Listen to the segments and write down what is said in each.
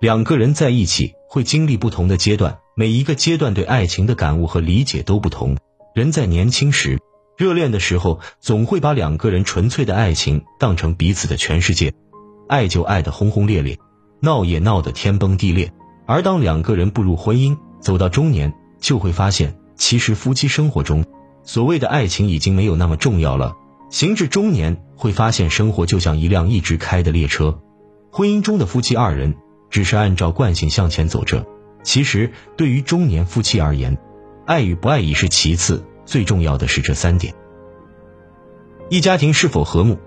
两个人在一起会经历不同的阶段，每一个阶段对爱情的感悟和理解都不同。人在年轻时，热恋的时候，总会把两个人纯粹的爱情当成彼此的全世界，爱就爱得轰轰烈烈，闹也闹得天崩地裂。而当两个人步入婚姻，走到中年，就会发现，其实夫妻生活中，所谓的爱情已经没有那么重要了。行至中年，会发现生活就像一辆一直开的列车，婚姻中的夫妻二人只是按照惯性向前走着。其实，对于中年夫妻而言，爱与不爱已是其次，最重要的是这三点：一家庭是否和睦。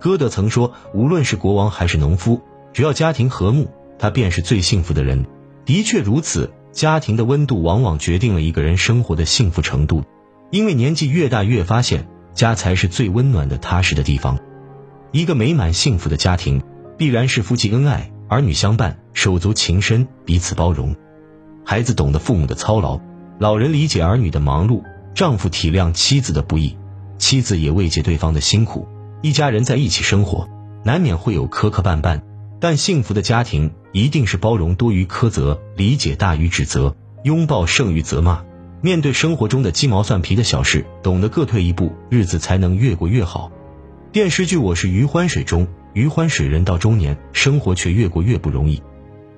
歌德曾说，无论是国王还是农夫，只要家庭和睦，他便是最幸福的人。的确如此，家庭的温度往往决定了一个人生活的幸福程度，因为年纪越大，越发现。家才是最温暖的、踏实的地方。一个美满幸福的家庭，必然是夫妻恩爱，儿女相伴，手足情深，彼此包容。孩子懂得父母的操劳，老人理解儿女的忙碌，丈夫体谅妻子的不易，妻子也慰藉对方的辛苦。一家人在一起生活，难免会有磕磕绊绊，但幸福的家庭一定是包容多于苛责，理解大于指责，拥抱胜于责骂。面对生活中的鸡毛蒜皮的小事，懂得各退一步，日子才能越过越好。电视剧《我是余欢水》中，余欢水人到中年，生活却越过越不容易，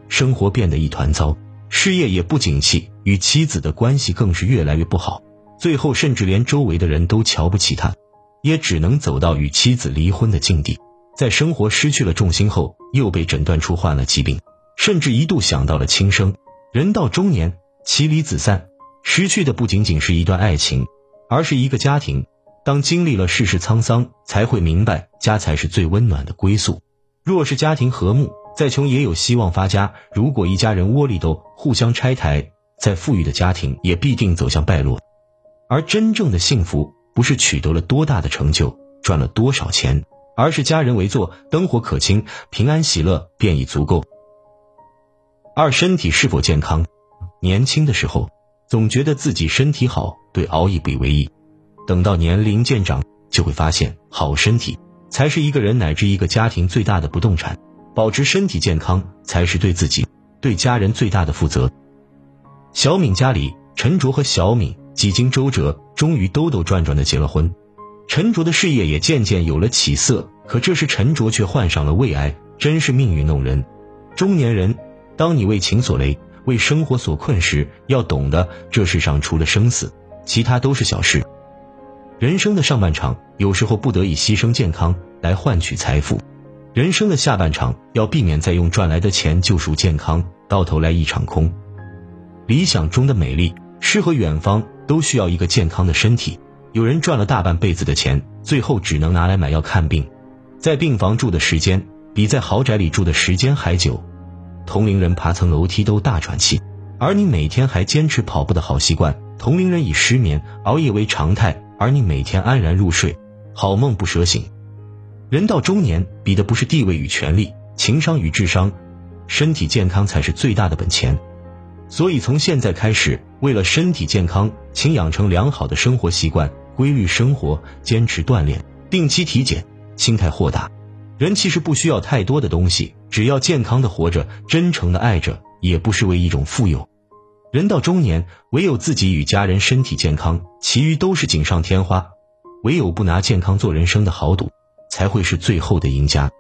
生活变得一团糟，事业也不景气，与妻子的关系更是越来越不好，最后甚至连周围的人都瞧不起他，也只能走到与妻子离婚的境地。在生活失去了重心后，又被诊断出患了疾病，甚至一度想到了轻生。人到中年，妻离子散。失去的不仅仅是一段爱情，而是一个家庭。当经历了世事沧桑，才会明白家才是最温暖的归宿。若是家庭和睦，再穷也有希望发家；如果一家人窝里斗，互相拆台，再富裕的家庭也必定走向败落。而真正的幸福，不是取得了多大的成就，赚了多少钱，而是家人围坐，灯火可亲，平安喜乐便已足够。二身体是否健康？年轻的时候。总觉得自己身体好，对熬夜不以为意。等到年龄渐长，就会发现好身体才是一个人乃至一个家庭最大的不动产。保持身体健康，才是对自己、对家人最大的负责。小敏家里，陈卓和小敏几经周折，终于兜兜转转的结了婚。陈卓的事业也渐渐有了起色，可这时陈卓却患上了胃癌，真是命运弄人。中年人，当你为情所累。为生活所困时，要懂得这世上除了生死，其他都是小事。人生的上半场，有时候不得已牺牲健康来换取财富；人生的下半场，要避免再用赚来的钱救赎健康，到头来一场空。理想中的美丽，诗和远方，都需要一个健康的身体。有人赚了大半辈子的钱，最后只能拿来买药看病，在病房住的时间，比在豪宅里住的时间还久。同龄人爬层楼梯都大喘气，而你每天还坚持跑步的好习惯；同龄人以失眠、熬夜为常态，而你每天安然入睡，好梦不舍醒。人到中年，比的不是地位与权力，情商与智商，身体健康才是最大的本钱。所以从现在开始，为了身体健康，请养成良好的生活习惯，规律生活，坚持锻炼，定期体检，心态豁达。人其实不需要太多的东西，只要健康的活着，真诚的爱着，也不失为一种富有。人到中年，唯有自己与家人身体健康，其余都是锦上添花。唯有不拿健康做人生的豪赌，才会是最后的赢家。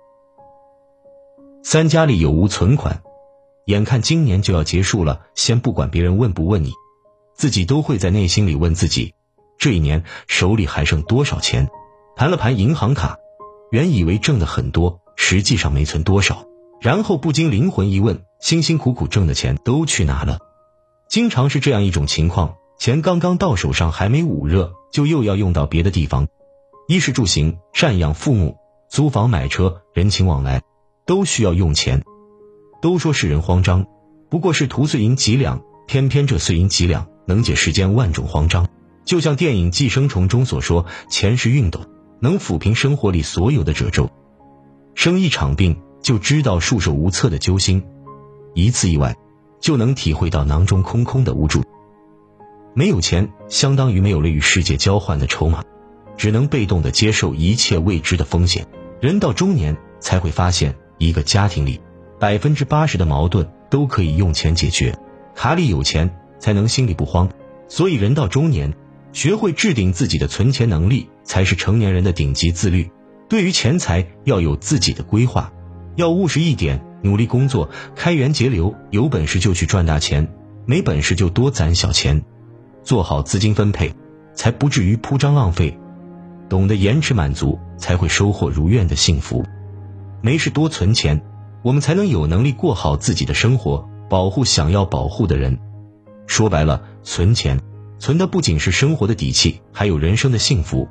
三家里有无存款？眼看今年就要结束了，先不管别人问不问你，自己都会在内心里问自己：这一年手里还剩多少钱？盘了盘银行卡。原以为挣的很多，实际上没存多少，然后不禁灵魂一问：辛辛苦苦挣的钱都去哪了？经常是这样一种情况，钱刚刚到手上还没捂热，就又要用到别的地方，衣食住行、赡养父母、租房买车、人情往来，都需要用钱。都说世人慌张，不过是图碎银几两，偏偏这碎银几两能解世间万种慌张。就像电影《寄生虫》中所说：“钱是熨斗。”能抚平生活里所有的褶皱，生一场病就知道束手无策的揪心，一次意外就能体会到囊中空空的无助。没有钱，相当于没有了与世界交换的筹码，只能被动的接受一切未知的风险。人到中年，才会发现，一个家庭里百分之八十的矛盾都可以用钱解决。卡里有钱，才能心里不慌。所以人到中年，学会制定自己的存钱能力，才是成年人的顶级自律。对于钱财，要有自己的规划，要务实一点，努力工作，开源节流，有本事就去赚大钱，没本事就多攒小钱，做好资金分配，才不至于铺张浪费。懂得延迟满足，才会收获如愿的幸福。没事多存钱，我们才能有能力过好自己的生活，保护想要保护的人。说白了，存钱，存的不仅是生活的底气，还有人生的幸福。